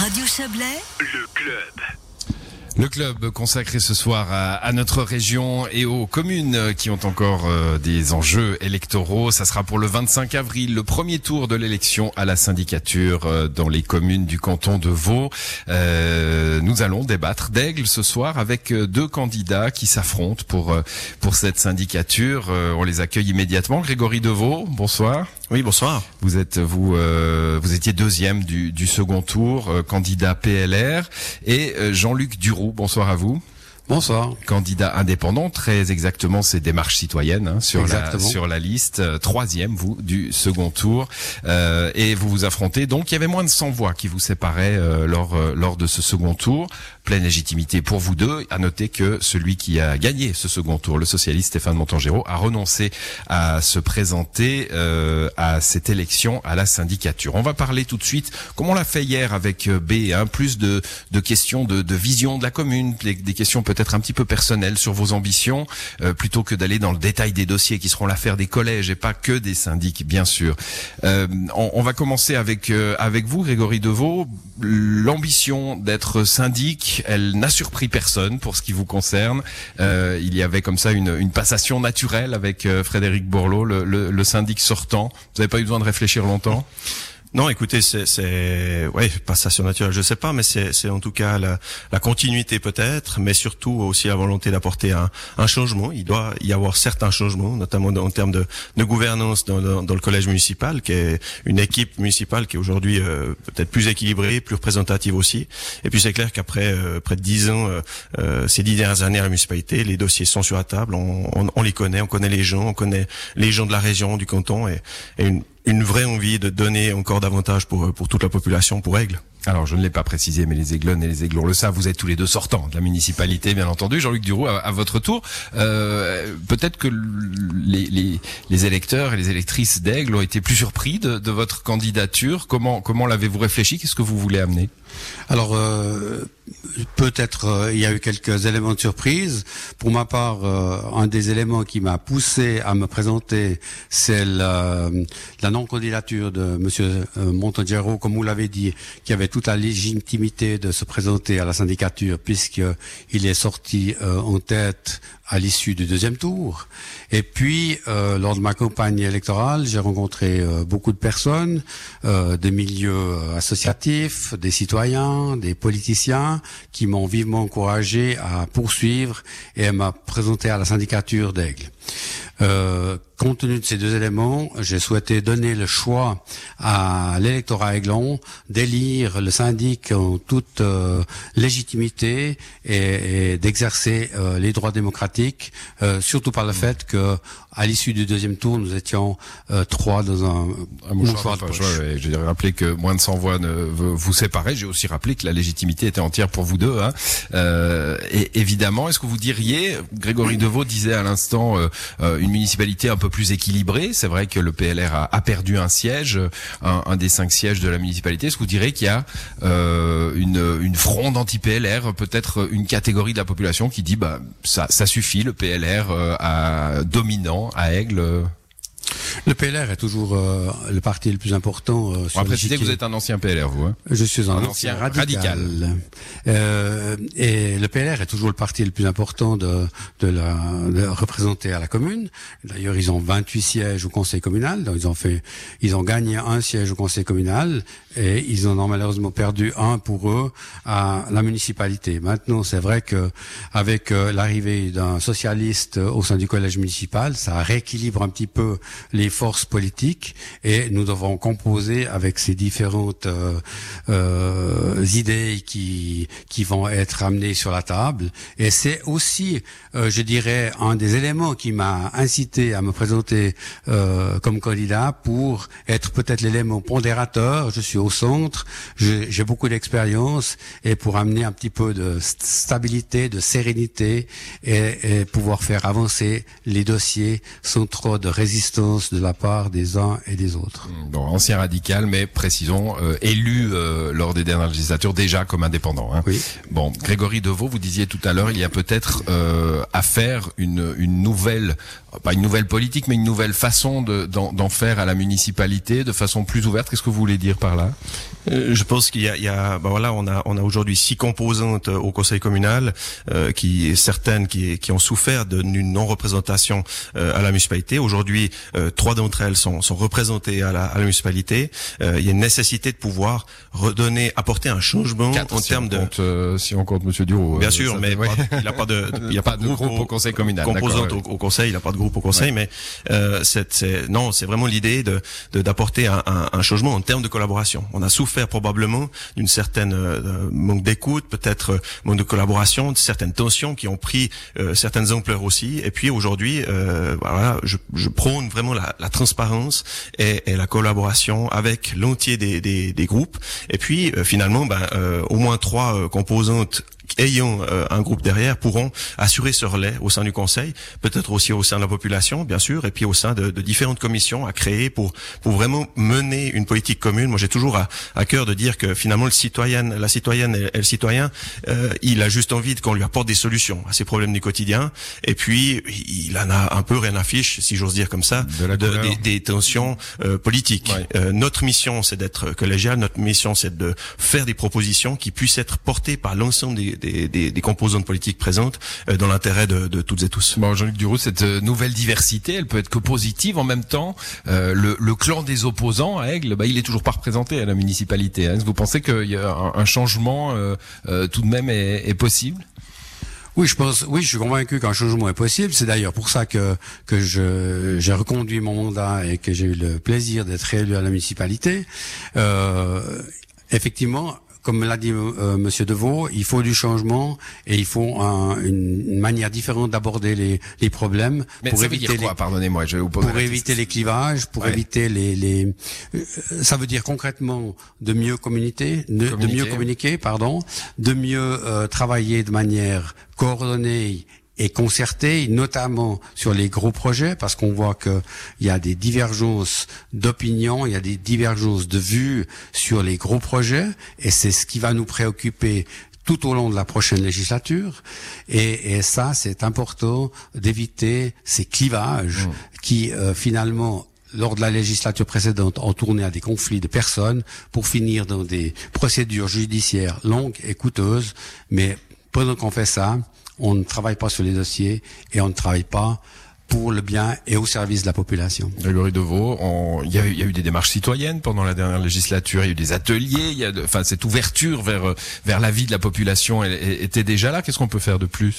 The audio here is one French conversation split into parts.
Radio Chablais, Le club. Le club consacré ce soir à, à notre région et aux communes qui ont encore euh, des enjeux électoraux. Ça sera pour le 25 avril, le premier tour de l'élection à la syndicature euh, dans les communes du canton de Vaud. Euh, nous allons débattre d'Aigle ce soir avec deux candidats qui s'affrontent pour pour cette syndicature. Euh, on les accueille immédiatement. Grégory Deveau, bonsoir. Oui, bonsoir. Vous êtes vous euh, vous étiez deuxième du, second tour, euh, candidat PLR, et euh, Jean-Luc Duroux. Bonsoir à vous. Bonsoir. Candidat indépendant, très exactement, c'est démarche citoyenne hein, sur la sur la liste. Euh, troisième, vous du second tour, Euh, et vous vous affrontez. Donc, il y avait moins de 100 voix qui vous séparaient euh, lors euh, lors de ce second tour. Pleine légitimité pour vous deux. À noter que celui qui a gagné ce second tour, le socialiste Stéphane Montangero, a renoncé à se présenter euh, à cette élection à la syndicature. On va parler tout de suite, comme on l'a fait hier avec B, hein, plus de, de questions de, de vision de la commune, des, des questions peut-être un petit peu personnelles sur vos ambitions, euh, plutôt que d'aller dans le détail des dossiers qui seront l'affaire des collèges et pas que des syndics, bien sûr. Euh, on, on va commencer avec euh, avec vous, Grégory Deveau. L'ambition d'être syndic, elle n'a surpris personne pour ce qui vous concerne. Euh, il y avait comme ça une, une passation naturelle avec euh, Frédéric Borloo, le, le, le syndic sortant. Vous n'avez pas eu besoin de réfléchir longtemps? Non, écoutez, c'est, ouais, passation naturelle, je sais pas, mais c'est, en tout cas la, la continuité peut-être, mais surtout aussi la volonté d'apporter un, un changement. Il doit y avoir certains changements, notamment dans- en termes de, de gouvernance dans, le- dans le collège municipal, qui est une équipe municipale qui est aujourd'hui euh, peut-être plus équilibrée, plus représentative aussi. Et puis c'est clair qu'après euh, près de dix ans, euh, euh, ces dix dernières années à la municipalité, les dossiers sont sur la table, on, on, on les connaît, on connaît les gens, on connaît les gens de la région, du canton, et, et une, une vraie envie de donner encore davantage pour, pour toute la population, pour Aigle. Alors, je ne l'ai pas précisé, mais les Aiglons et les Aiglons le savent. Vous êtes tous les deux sortants de la municipalité, bien entendu. Jean-Luc Duroux, à, votre tour. Euh, Peut-être que les, électeurs et les électrices d'Aigle ont été plus surpris de, votre candidature. Comment, comment l'avez-vous réfléchi? Qu'est-ce que vous voulez amener? Alors euh, peut-être euh, il y a eu quelques éléments de surprise. Pour ma part, un des éléments qui m'a poussé à me présenter, c'est la, la non-candidature de Monsieur Montangero, comme vous l'avez dit, qui avait toute la légitimité de se présenter à la syndicature puisque il est sorti euh, en tête à l'issue du deuxième tour. Et puis, euh, lors de ma campagne électorale, j'ai rencontré euh, beaucoup de personnes, euh, des milieux euh, associatifs, des citoyens, des politiciens, qui m'ont vivement encouragé à poursuivre et à me présenter à la syndicature d'Aigle. Euh, compte tenu de ces deux éléments, j'ai souhaité donner le choix à l'électorat aiglon d'élire le syndic en toute euh, légitimité et, et d'exercer les droits démocratiques, euh, surtout par le fait que à l'issue du deuxième tour, nous étions euh, trois dans un, Un mouchoir de poche. Ouais, ouais, je dirais rappeler que moins de 100 voix ne veut vous séparer. J'ai aussi rappelé que la légitimité était entière pour vous deux. Hein. Euh, et évidemment, est-ce que vous diriez, Grégory Deveau disait à l'instant, euh, euh, une municipalité un peu plus équilibrée. C'est vrai que le PLR a, a perdu un siège, un, un des cinq sièges de la municipalité. Est-ce que vous direz qu'il y a euh, une, une fronde anti-PLR, peut-être une catégorie de la population qui dit, bah ça, ça suffit, le PLR euh, a à Aigle. Le PLR est toujours euh, le parti le plus important. Euh, On va préciser que vous êtes un ancien PLR, vous. Hein Je suis un, Un ancien ancien radical. radical. Euh, et le PLR est toujours le parti le plus important de, de la de représenter à la commune. D'ailleurs, ils ont 28 sièges au conseil communal. Donc ils ont fait, ils ont gagné un siège au conseil communal et ils en ont malheureusement perdu un pour eux à la municipalité. Maintenant, c'est vrai que avec euh, l'arrivée d'un socialiste au sein du collège municipal, ça rééquilibre un petit peu les forces politiques et nous devons composer avec ces différentes euh, euh, idées qui qui vont être amenées sur la table. Et c'est aussi, euh, je dirais, un des éléments qui m'a incité à me présenter euh, comme candidat pour être peut-être l'élément pondérateur. Je suis au centre, j'ai beaucoup d'expérience et pour amener un petit peu de st- stabilité, de sérénité et, et pouvoir faire avancer les dossiers sans trop de résistance de la part des uns et des autres. Bon, ancien radical, mais précisons, euh, élu euh, lors des dernières législatures déjà comme indépendant. Hein. Oui. Bon, Grégory Deveau, vous disiez tout à l'heure, il y a peut-être euh, à faire une, une nouvelle, pas une nouvelle politique, mais une nouvelle façon de- d'en d'en faire à la municipalité, de façon plus ouverte. Qu'est-ce que vous voulez dire par là? Euh, je pense qu'il y a, il y a ben voilà, on a, on a aujourd'hui six composantes euh, au conseil communal, euh, qui certaines qui, qui ont souffert d'une non-représentation euh, à la municipalité. Aujourd'hui, euh, trois d'entre elles sont, sont représentées à la, à la municipalité. Euh, il y a une nécessité de pouvoir redonner, apporter un changement Quatre, en si termes de. compte, euh, si on compte Monsieur Duro. Bien sûr, mais fait- ouais. pas- il n'y a pas de, il y a pas de groupe, au conseil communal. composante au, au conseil, il n'a pas de groupe au conseil, mais euh, c'est, non, c'est vraiment l'idée de, d'apporter un, un, un changement en termes de collaboration. On a souffert probablement d'une certaine euh, manque d'écoute, peut-être euh, manque de collaboration, de certaines tensions qui ont pris euh, certaines ampleurs aussi. Et puis aujourd'hui, euh, voilà, je, je prône vraiment la, la transparence et, et la collaboration avec l'entier des, des, des groupes. Et puis euh, finalement, ben, euh, au moins trois composantes ayant euh, un groupe derrière pourront assurer ce relais au sein du conseil, peut-être aussi au sein de la population, bien sûr, et puis au sein de, de différentes commissions à créer pour pour vraiment mener une politique commune. Moi, j'ai toujours à, à cœur de dire que finalement le citoyen, la citoyenne et, et le citoyen, euh, il a juste envie de qu'on lui apporte des solutions à ses problèmes du quotidien, et puis il en a un peu rien à fiche, si j'ose dire comme ça, De la couleur. des, des tensions euh, politiques. Ouais. Euh, notre mission, c'est d'être collégial. Notre mission, c'est de faire des propositions qui puissent être portées par l'ensemble des, des, des, des composantes politiques présentes euh, dans l'intérêt de, de toutes et tous. Bon, Jean-Luc Duroux, cette euh, nouvelle diversité, elle peut être que positive en même temps. Euh, le, le clan des opposants à Aigle, bah, il est toujours pas représenté à la municipalité. Hein. Est-ce que Vous pensez qu'il y a un, un changement euh, euh, tout de même est, est possible? Oui, je pense. Oui, je suis convaincu qu'un changement est possible. C'est d'ailleurs pour ça que que je j'ai reconduit mon mandat et que j'ai eu le plaisir d'être réélu à la municipalité. Euh, effectivement. Comme l'a dit euh, Monsieur Deveau, il faut du changement et il faut un- une, une manière différente d'aborder les, les problèmes Mais pour ça veut éviter dire les, quoi Pardonnez-moi, je vais vous poser pour éviter les clivages, pour Ouais. éviter les, les euh, ça veut dire concrètement de mieux communiquer, de, de mieux communiquer, pardon, de mieux euh, travailler de manière coordonnée et concertée, notamment sur les gros projets, parce qu'on voit que il y a des divergences d'opinion, il y a des divergences de vues sur les gros projets, et c'est ce qui va nous préoccuper tout au long de la prochaine législature. Et, et ça, c'est important d'éviter ces clivages qui, euh, finalement, lors de la législature précédente, ont tourné à des conflits de personnes pour finir dans des procédures judiciaires longues et coûteuses. Mais pendant qu'on fait ça, on ne travaille pas sur les dossiers et on ne travaille pas pour le bien et au service de la population. Grégory Deveau, il y, a eu- des démarches citoyennes pendant la dernière législature, il y a eu des ateliers, il y a de- enfin cette ouverture vers vers la vie de la population elle était déjà là. Qu'est-ce qu'on peut faire de plus?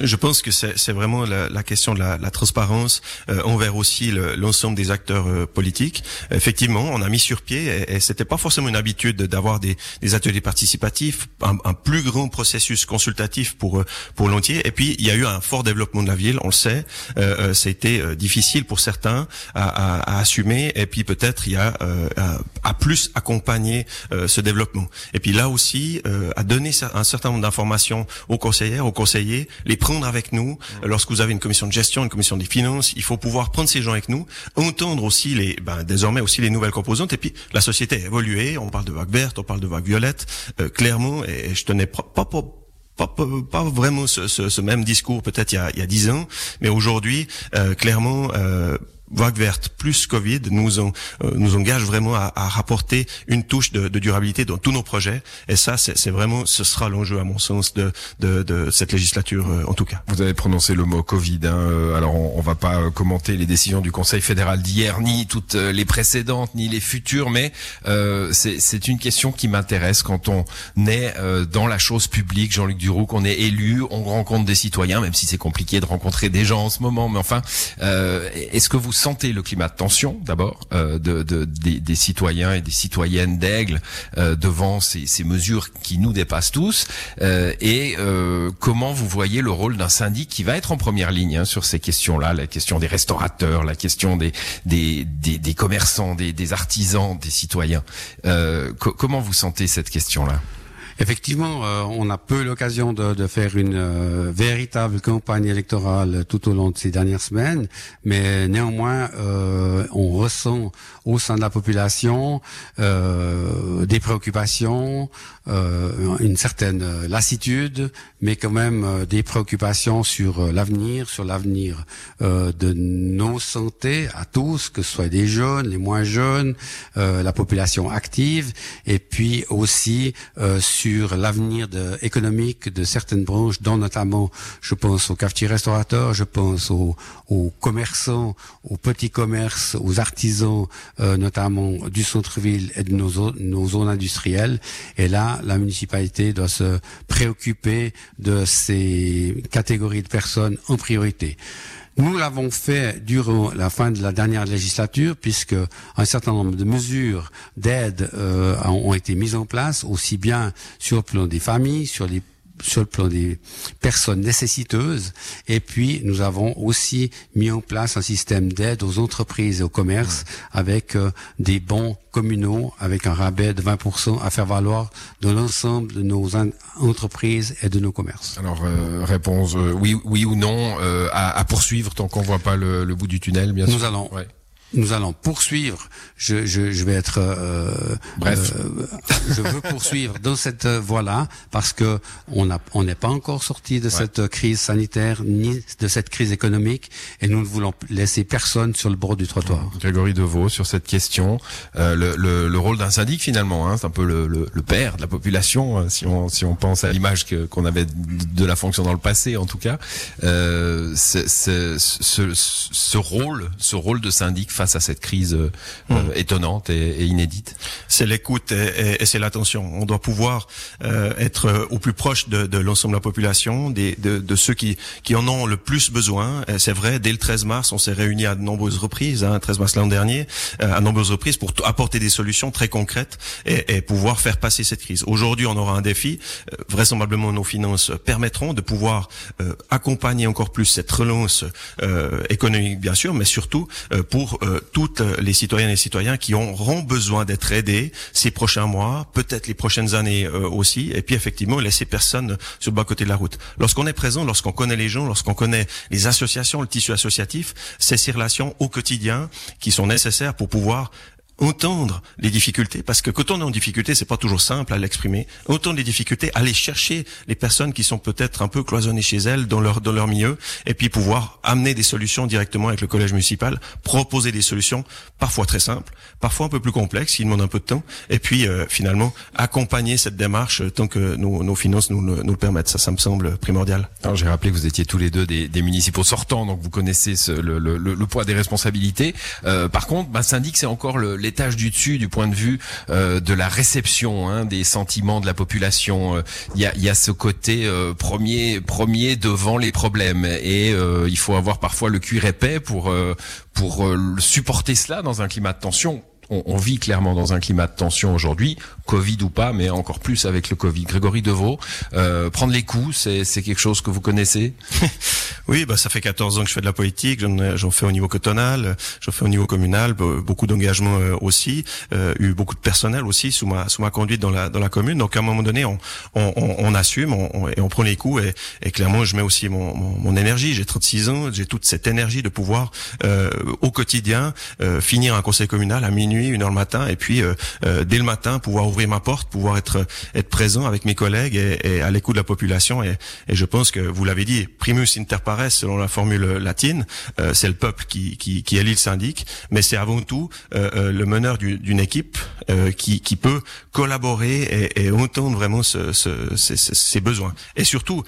Je pense que c'est vraiment la, la question de la, la transparence euh, envers aussi le- l'ensemble des acteurs euh, politiques. Effectivement, on a mis sur pied, et, et c'était pas forcément une habitude d'avoir des, des ateliers participatifs, un, un plus grand processus consultatif pour euh, pour l'entier. Et puis il y a eu un fort développement de la ville, on le sait. Euh, euh, ça a été euh, difficile pour certains à, à- à assumer. Et puis peut-être il y a à, à plus accompagner ce développement. Et puis là aussi, à donner un certain nombre d'informations aux conseillères, aux conseillers, prendre avec nous. Euh, Lorsque vous avez une commission de gestion, une commission des finances, il faut pouvoir prendre ces gens avec nous, entendre aussi les, ben, désormais aussi les nouvelles composantes. Et puis la société a évolué. On parle de vague verte, on parle de vague violette. Euh, clairement, et, je tenais pas, pas, pas pas, pas, pas vraiment ce, ce, ce même discours peut-être il y a, 10 ans, mais aujourd'hui, euh, clairement, euh, Vague verte plus Covid nous en, euh, nous engage vraiment à, à rapporter une touche de, de durabilité dans tous nos projets. Et ça, c'est vraiment, ce sera l'enjeu à mon sens de, de, de cette législature euh, en tout cas. Vous avez prononcé le mot Covid. Hein, euh, alors on, on va pas euh, commenter les décisions du Conseil fédéral d'hier, ni toutes euh, les précédentes, ni les futures, mais euh, c'est une question qui m'intéresse quand on est dans la chose publique. Jean-Luc Duroux, qu'on est élu, on rencontre des citoyens, même si c'est compliqué de rencontrer des gens en ce moment. Mais enfin, est-ce que vous sentez le climat de tension d'abord euh, de, de- des, citoyens et des citoyennes d'Aigle euh, devant ces, mesures qui nous dépassent tous euh, et comment vous voyez le rôle d'un syndic qui va être en première ligne hein, sur ces questions-là, la question des restaurateurs, la question des des, des, commerçants, des, artisans, des citoyens. Co- comment vous sentez cette question-là? Effectivement, euh, on a peu l'occasion de, de, faire une euh, véritable campagne électorale tout au long de ces dernières semaines, mais néanmoins, euh, on ressent au sein de la population des préoccupations, une certaine lassitude, mais quand même des préoccupations sur l'avenir, sur l'avenir de nos santé à tous, que ce soit des jeunes, les moins jeunes, la population active, et puis aussi sur sur l'avenir économique de certaines branches, dont notamment, je pense aux cafetiers restaurateurs, je pense aux, commerçants, aux petits commerces, aux artisans, euh, notamment du centre-ville et de nos zones industrielles. Et là, la municipalité doit se préoccuper de ces catégories de personnes en priorité. Nous l'avons fait durant la fin de la dernière législature, puisque un certain nombre de mesures d'aide euh, ont été mises en place, aussi bien sur le plan des familles, sur les sur le plan des personnes nécessiteuses. Et puis, nous avons aussi mis en place un système d'aide aux entreprises et au commerce avec euh, des bons communaux, avec un rabais de 20% à faire valoir dans l'ensemble de nos entreprises et de nos commerces. Alors, euh, réponse euh, oui, oui ou non à, à, poursuivre tant qu'on voit pas le, le, bout du tunnel, bien nous sûr. Allons, ouais nous allons poursuivre. Je, je, je vais être euh, bref. Euh, je veux poursuivre dans cette voie-là parce que on n'a on n'est pas encore sorti de ouais. cette crise sanitaire ni de cette crise économique et nous ne voulons laisser personne sur le bord du trottoir. Grégory Deveau sur cette question, euh, le, le, le, rôle d'un syndic finalement, hein, c'est un peu le, le, le, père de la population hein, si on si on pense à l'image qu'on avait de la fonction dans le passé en tout cas. Euh, ce, ce, ce rôle, ce rôle de syndic face à cette crise euh, mmh. étonnante et, et inédite C'est l'écoute et, et, c'est l'attention. On doit pouvoir euh, être au plus proche de, de l'ensemble de la population, des, de, de, ceux qui, qui en ont le plus besoin. C'est vrai, dès le 13 mars, on s'est réunis à de nombreuses reprises, hein, 13 mars l'an dernier, euh, à nombreuses reprises pour apporter des solutions très concrètes et, et pouvoir faire passer cette crise. Aujourd'hui, on aura un défi. Euh, vraisemblablement, nos finances permettront de pouvoir euh, accompagner encore plus cette relance économique, bien sûr, mais surtout pour toutes les citoyennes et citoyens qui auront besoin d'être aidés ces prochains mois, peut-être les prochaines années euh, aussi, et puis effectivement laisser personne sur le bas côté de la route. Lorsqu'on est présent, lorsqu'on connaît les gens, lorsqu'on connaît les associations, le tissu associatif, c'est ces relations au quotidien qui sont nécessaires pour pouvoir entendre les difficultés, parce que quand on est en difficulté, c'est pas toujours simple à l'exprimer. Entendre les difficultés, aller chercher les personnes qui sont peut-être un peu cloisonnées chez elles, dans leur dans leur milieu, et puis pouvoir amener des solutions directement avec le collège municipal, proposer des solutions parfois très simples, parfois un peu plus complexes, qui demandent un peu de temps, et puis euh, finalement accompagner cette démarche tant que nos, nos finances nous, nous, le permettent. Ça, ça me semble primordial. Alors j'ai rappelé que vous étiez tous les deux des, des municipaux sortants, donc vous connaissez ce, le, le, le, poids des responsabilités. Euh, par contre, bah, syndic, c'est encore le l'étage du dessus du point de vue euh, de la réception hein, des sentiments de la population. Euh, il y, a, y, a, ce côté euh, premier premier devant les problèmes et euh, il faut avoir parfois le cuir épais pour euh, pour supporter cela dans un climat de tension on, on, vit clairement dans un climat de tension aujourd'hui, Covid ou pas, mais encore plus avec le Covid. Grégory Deveau, euh, prendre les coups, c'est quelque chose que vous connaissez? Oui, bah ça fait 14 ans que je fais de la politique, j'en fais au niveau cotonal, j'en fais au niveau communal, beaucoup d'engagement euh, aussi, euh, eu beaucoup de personnel aussi sous ma sous ma conduite dans la dans la commune. Donc à un moment donné, on on, on assume on, et on prend les coups et, et clairement je mets aussi mon, mon, mon énergie. J'ai 36 ans, j'ai toute cette énergie de pouvoir euh, au quotidien euh, finir un conseil communal à minuit une heure le matin, et puis euh, euh, dès le matin pouvoir ouvrir ma porte, pouvoir être être présent avec mes collègues et, et à l'écoute de la population. Et, et, je pense que vous l'avez dit, primus inter pares selon la formule latine, euh, c'est le peuple qui qui, qui élit le syndic, mais c'est avant tout le meneur d'une équipe qui peut collaborer et, et entendre vraiment ce, besoins et surtout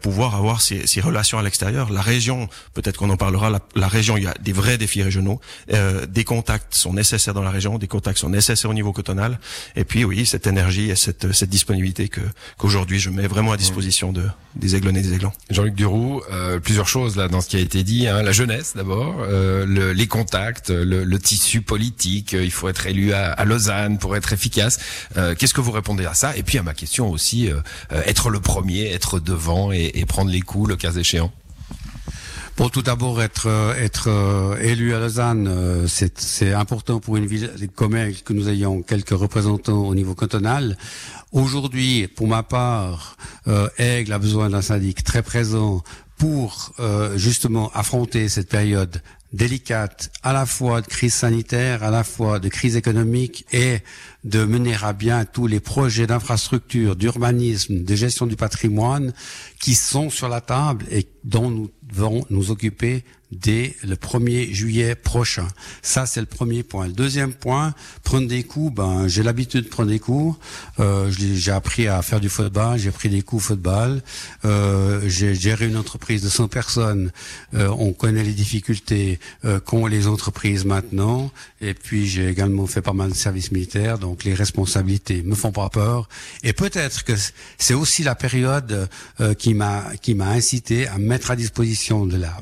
pouvoir avoir ces, relations à l'extérieur. La région, peut-être qu'on en parlera, la, région, il y a des vrais défis régionaux, des contacts sont nécessaires dans la région, des contacts sont nécessaires au niveau cotonal. Et puis oui, cette énergie et cette, disponibilité que qu'aujourd'hui je mets vraiment à disposition de des aiglons et des aiglons. Jean-Luc Duroux, euh, plusieurs choses là dans ce qui a été dit. Hein. La jeunesse d'abord, euh, le, les contacts, le, le, tissu politique. Euh, il faut être élu à, à Lausanne pour être efficace. Euh, Qu'est-ce que vous répondez à ça? Et puis à ma question aussi, euh, euh, être le premier, être devant et, et prendre les coups le cas échéant. Pour tout d'abord être être élu à Lausanne, euh, c'est important pour une ville comme elle que nous ayons quelques représentants au niveau cantonal. Aujourd'hui, pour ma part, euh, Aigle a besoin d'un syndic très présent pour euh, justement affronter cette période délicate à la fois de crise sanitaire, à la fois de crise économique et de mener à bien tous les projets d'infrastructure, d'urbanisme, de gestion du patrimoine qui sont sur la table et dont nous devons nous occuper dès le 1er juillet prochain. Ça, c'est le premier point. Le deuxième point, prendre des coups, ben, j'ai l'habitude de prendre des coups. Euh, j'ai appris à faire du football, j'ai pris des coups football. Euh, j'ai géré une entreprise de 100 personnes. Euh, on connaît les difficultés euh, qu'ont les entreprises maintenant. Et puis, j'ai également fait pas mal de services militaires, les responsabilités me font pas peur. Et peut-être que c'est aussi la période euh, qui m'a qui m'a incité à mettre à disposition de la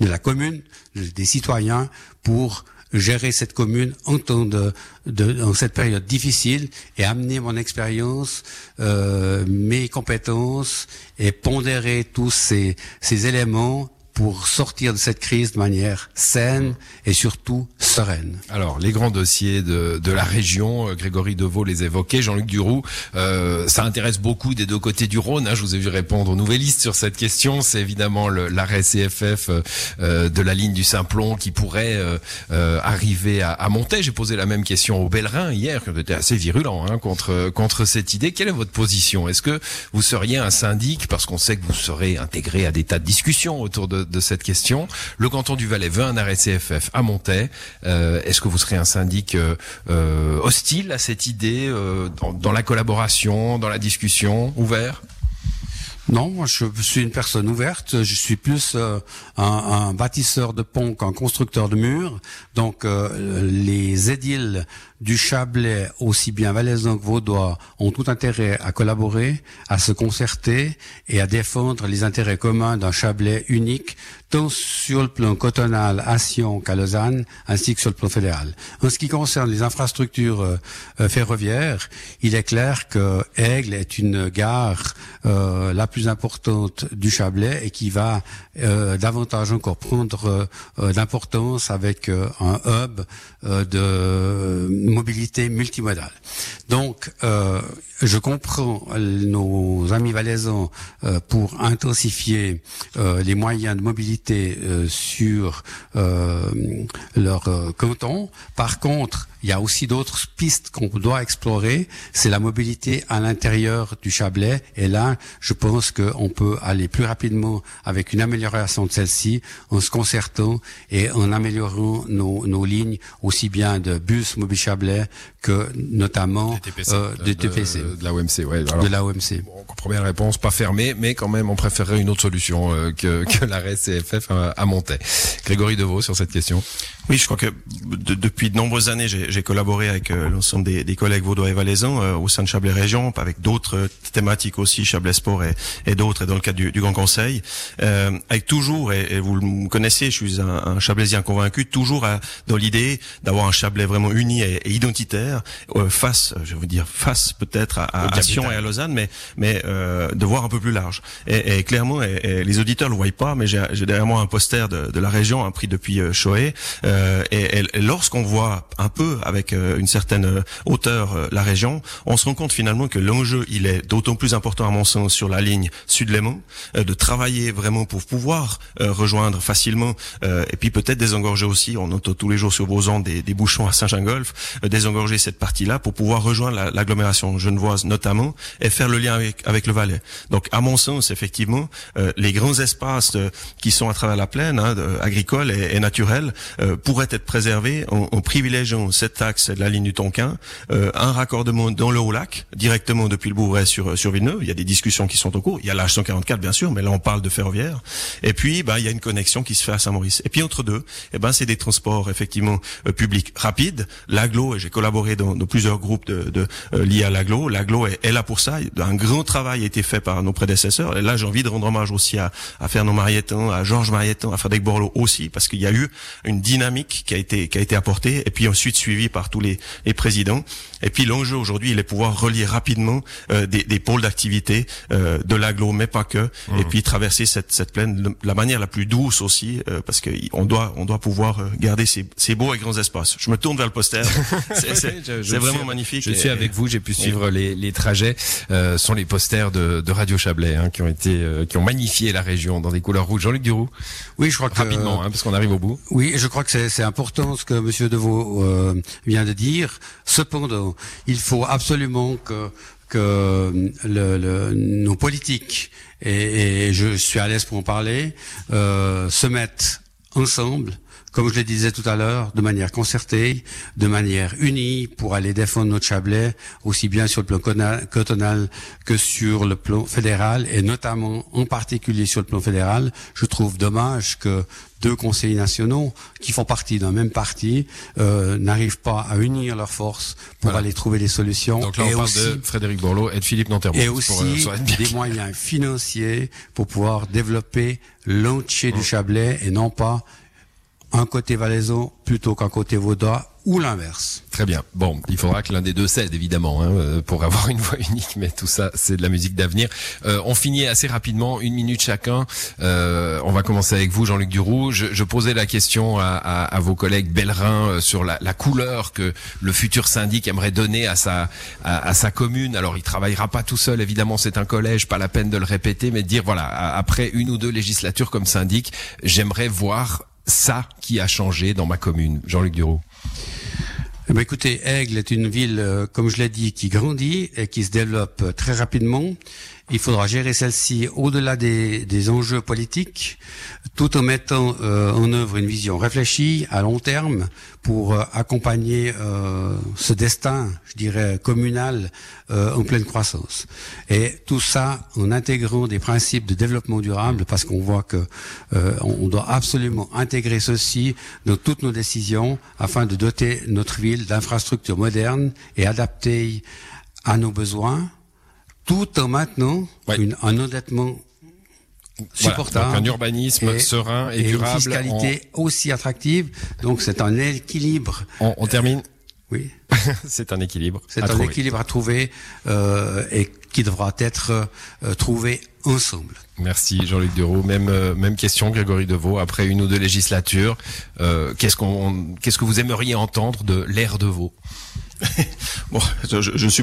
de la commune, des citoyens, pour gérer cette commune en temps de, de dans cette période difficile et amener mon expérience, euh, mes compétences et pondérer tous ces, ces éléments pour sortir de cette crise de manière saine et surtout sereine. Alors, les grands dossiers de, de la région, euh, Grégory Deveau les évoquait, Jean-Luc Duroux, euh, ça intéresse beaucoup des deux côtés du Rhône. Hein, je vous ai vu répondre aux nouvellistes sur cette question. C'est évidemment l'arrêt CFF euh, de la ligne du Simplon qui pourrait euh, euh, arriver à, à monter. J'ai posé la même question aux Bellerins hier, qui étaient assez virulents hein, contre contre cette idée. Quelle est votre position? Est-ce que vous seriez un syndic, parce qu'on sait que vous serez intégré à des tas de discussions autour de de cette question. Le canton du Valais veut un arrêt CFF à Montaix. Euh, Est-ce que vous serez un syndic euh, euh, hostile à cette idée, dans, dans, la collaboration, dans la discussion, ouvert? Non, moi je suis une personne ouverte. Je suis plus euh, un, bâtisseur de ponts qu'un constructeur de murs. Donc les édiles du Chablais, aussi bien valaisans que vaudois, ont tout intérêt à collaborer, à se concerter et à défendre les intérêts communs d'un Chablais unique, tant sur le plan cotonal à Sion qu'à Lausanne, ainsi que sur le plan fédéral. En ce qui concerne les infrastructures euh, ferroviaires, il est clair que Aigle est une gare euh, la plus importante du Chablais et qui va euh, davantage encore prendre euh, d'importance avec euh, un hub de mobilité multimodale. Donc, je comprends nos amis valaisans euh, pour intensifier euh, les moyens de mobilité euh, sur leur canton. Par contre, il y a aussi d'autres pistes qu'on doit explorer. C'est la mobilité à l'intérieur du Chablais. Et là, je pense qu'on peut aller plus rapidement avec une amélioration de celle-ci en se concertant et en améliorant nos, lignes aussi bien de bus mobile Chablais que notamment euh, de, TPC. De, de, la OMC, ouais. Alors, de la OMC. Bon, première réponse, pas fermée, mais quand même, on préférerait une autre solution euh, que, que l'arrêt CFF à, à Montaix. Grégory Deveau sur cette question. Oui, je crois que de, depuis de nombreuses années, j'ai collaboré avec euh, l'ensemble des, des, collègues vaudois et valaisans euh, au sein de Chablais Région, avec d'autres thématiques aussi, Chablais Sport et, et d'autres, et dans le cadre du, du Grand Conseil, euh, avec toujours, et, et, vous me connaissez, je suis un, un Chablaisien convaincu, toujours à, dans l'idée d'avoir un Chablais vraiment uni et, et identitaire, euh, face, je veux dire, face peut-être à, à, à Sion et à Lausanne, mais, mais euh, de voir un peu plus large. Et, clairement, les auditeurs le voient pas, mais j'ai derrière moi un poster de, de la région, un prix depuis euh, Choé, euh, et, et lorsqu'on voit un peu avec euh, une certaine euh, hauteur la région, on se rend compte finalement que l'enjeu il est d'autant plus important à mon sens sur la ligne Sud-Léman, de travailler vraiment pour pouvoir rejoindre facilement et puis peut-être désengorger aussi. On entend tous les jours sur vos ondes des, des bouchons à Saint-Gingolf, désengorger cette partie-là pour pouvoir rejoindre l'agglomération la, genevoise notamment et faire le lien avec, avec le Valais. Donc à mon sens effectivement les grands espaces qui sont à travers la plaine hein, agricole et, et naturelle pourrait être préservé en, en, privilégiant cet axe de la ligne du Tonkin, euh, un raccordement dans le Haut-Lac, directement depuis le Bourret sur, sur Villeneuve. Il y a des discussions qui sont en cours. Il y a l'H144, bien sûr, mais là, on parle de ferroviaire. Et puis, bah, il y a une connexion qui se fait à Saint-Maurice. Et puis, entre deux, eh ben, c'est des transports, effectivement, euh, publics rapides. L'aglo, et j'ai collaboré dans, dans, plusieurs groupes de, de euh, liés à l'aglo. L'aglo est, est, là pour ça. Un grand travail a été fait par nos prédécesseurs. Et là, j'ai envie de rendre hommage aussi à, à Fernand Marietan, à Georges Marietan, à Frédéric Borloo aussi, parce qu'il y a eu une dynamique qui a été qui a été apporté et puis ensuite suivi par tous les, les présidents. Et puis l'enjeu aujourd'hui, il est pouvoir relier rapidement euh, des, des, pôles d'activité euh, de l'aglo, mais pas que, mmh. et puis traverser cette, cette plaine de la manière la plus douce aussi, euh, parce que on doit on doit pouvoir garder ces, ces beaux et grands espaces. Je me tourne vers le poster. c'est vraiment magnifique. Je suis avec vous, j'ai pu suivre les, les, trajets. Euh, sont les posters de, de Radio Chablais hein, qui ont été, euh, qui ont magnifié la région dans des couleurs rouges. Jean-Luc Duroux. Oui, je crois que rapidement, hein, parce qu'on arrive au bout. Oui, je crois que c'est important ce que Monsieur Deveau euh, vient de dire. Cependant, il faut absolument que que le, le, nos politiques et, et, je suis à l'aise pour en parler euh, se mettent ensemble comme je le disais tout à l'heure, de manière concertée, de manière unie, pour aller défendre notre Chablais, aussi bien sur le plan cotonal que sur le plan fédéral, et notamment en particulier sur le plan fédéral. Je trouve dommage que deux conseillers nationaux qui font partie d'un même parti euh, n'arrivent pas à unir leurs forces pour aller trouver des solutions. Donc là, on et parle aussi, de Frédéric Borloo et de Philippe Nanterre. Et aussi pour, euh, des moyens financiers pour pouvoir développer l'entier du Chablais et non pas un côté valaisan plutôt qu'un côté vaudois ou l'inverse. Très bien. Bon, il faudra que l'un des deux cède, évidemment, hein, euh, pour avoir une voix unique, mais tout ça, c'est de la musique d'avenir. Euh, on finit assez rapidement, une minute chacun. Euh, on va commencer avec vous, Jean-Luc Duroux. Je, je, posais la question à, à, à vos collègues Bellerin euh, sur la, la, couleur que le futur syndic aimerait donner à sa, à, à, sa commune. Alors, il travaillera pas tout seul, évidemment, c'est un collège, pas la peine de le répéter, mais de dire, voilà, après une ou deux législatures comme syndic, j'aimerais voir ça qui a changé dans ma commune Jean-Luc Duroux eh ben écoutez, Aigle est une ville, euh, comme je l'ai dit, qui grandit et qui se développe euh, très rapidement. Il faudra gérer celle-ci au-delà des, des, enjeux politiques, tout en mettant euh, en œuvre une vision réfléchie à long terme pour accompagner ce destin, je dirais, communal en pleine croissance. Et tout ça en intégrant des principes de développement durable, parce qu'on voit que on doit absolument intégrer ceci dans toutes nos décisions afin de doter notre ville d'infrastructures modernes et adaptées à nos besoins tout en maintenant Ouais. une, un endettement supportable. un urbanisme et- serein et, et durable. une fiscalité aussi attractive. Donc c'est un équilibre. On termine. Oui, c'est un équilibre. c'est un trouver. équilibre à trouver euh, et qui devra être euh, trouvé ensemble. Merci Jean-Luc Duroux. Même euh, même question Grégory Deveau. Après une ou deux législatures, euh, qu'est-ce qu'on qu'est-ce que vous aimeriez entendre de l'ère Deveau Bon, je,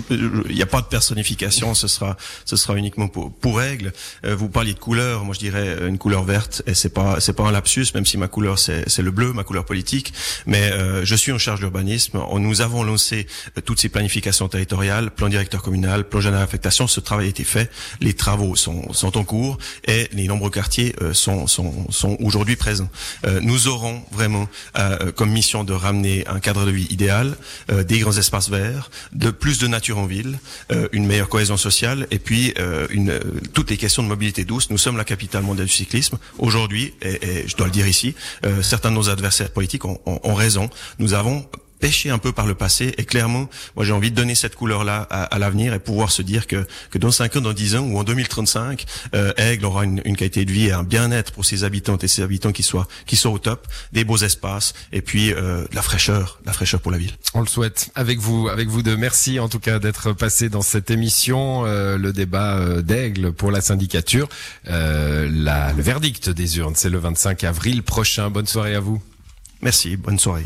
il n'y a pas de personnification, ce sera, ce sera uniquement pour, pour Aigle. Euh, vous parliez de couleur, moi je dirais euh, une couleur verte, et c'est pas, c'est pas un lapsus, même si ma couleur c'est, le bleu, ma couleur politique. Mais euh, je suis en charge d'urbanisme. Nous avons lancé euh, toutes ces planifications territoriales, plan directeur communal, plan général d'affectation. Ce travail a été fait, les travaux sont, sont en cours et les nombreux quartiers euh, sont, sont, sont aujourd'hui présents. Nous aurons vraiment comme mission de ramener un cadre de vie idéal, des grands espaces verts, de plus de nature en ville, euh, une meilleure cohésion sociale et puis euh, euh, toutes les questions de mobilité douce. Nous sommes la capitale mondiale du cyclisme. Aujourd'hui, et, je dois le dire ici, certains de nos adversaires politiques ont, ont- ont raison. Nous avons pêché un peu par le passé et clairement, moi j'ai envie de donner cette couleur-là à, à l'avenir et pouvoir se dire que, que dans 5 ans, dans 10 ans ou en 2035, euh, Aigle aura une, une qualité de vie et un bien-être pour ses habitantes et ses habitants qui soient, qui soient au top, des beaux espaces et puis euh, de la fraîcheur, de la fraîcheur pour la ville. On le souhaite avec vous, avec vous deux. Merci en tout cas d'être passé dans cette émission, euh, le débat d'Aigle pour la syndicature. La- le verdict des urnes, c'est le 25 avril prochain. Bonne soirée à vous. Merci, bonne soirée.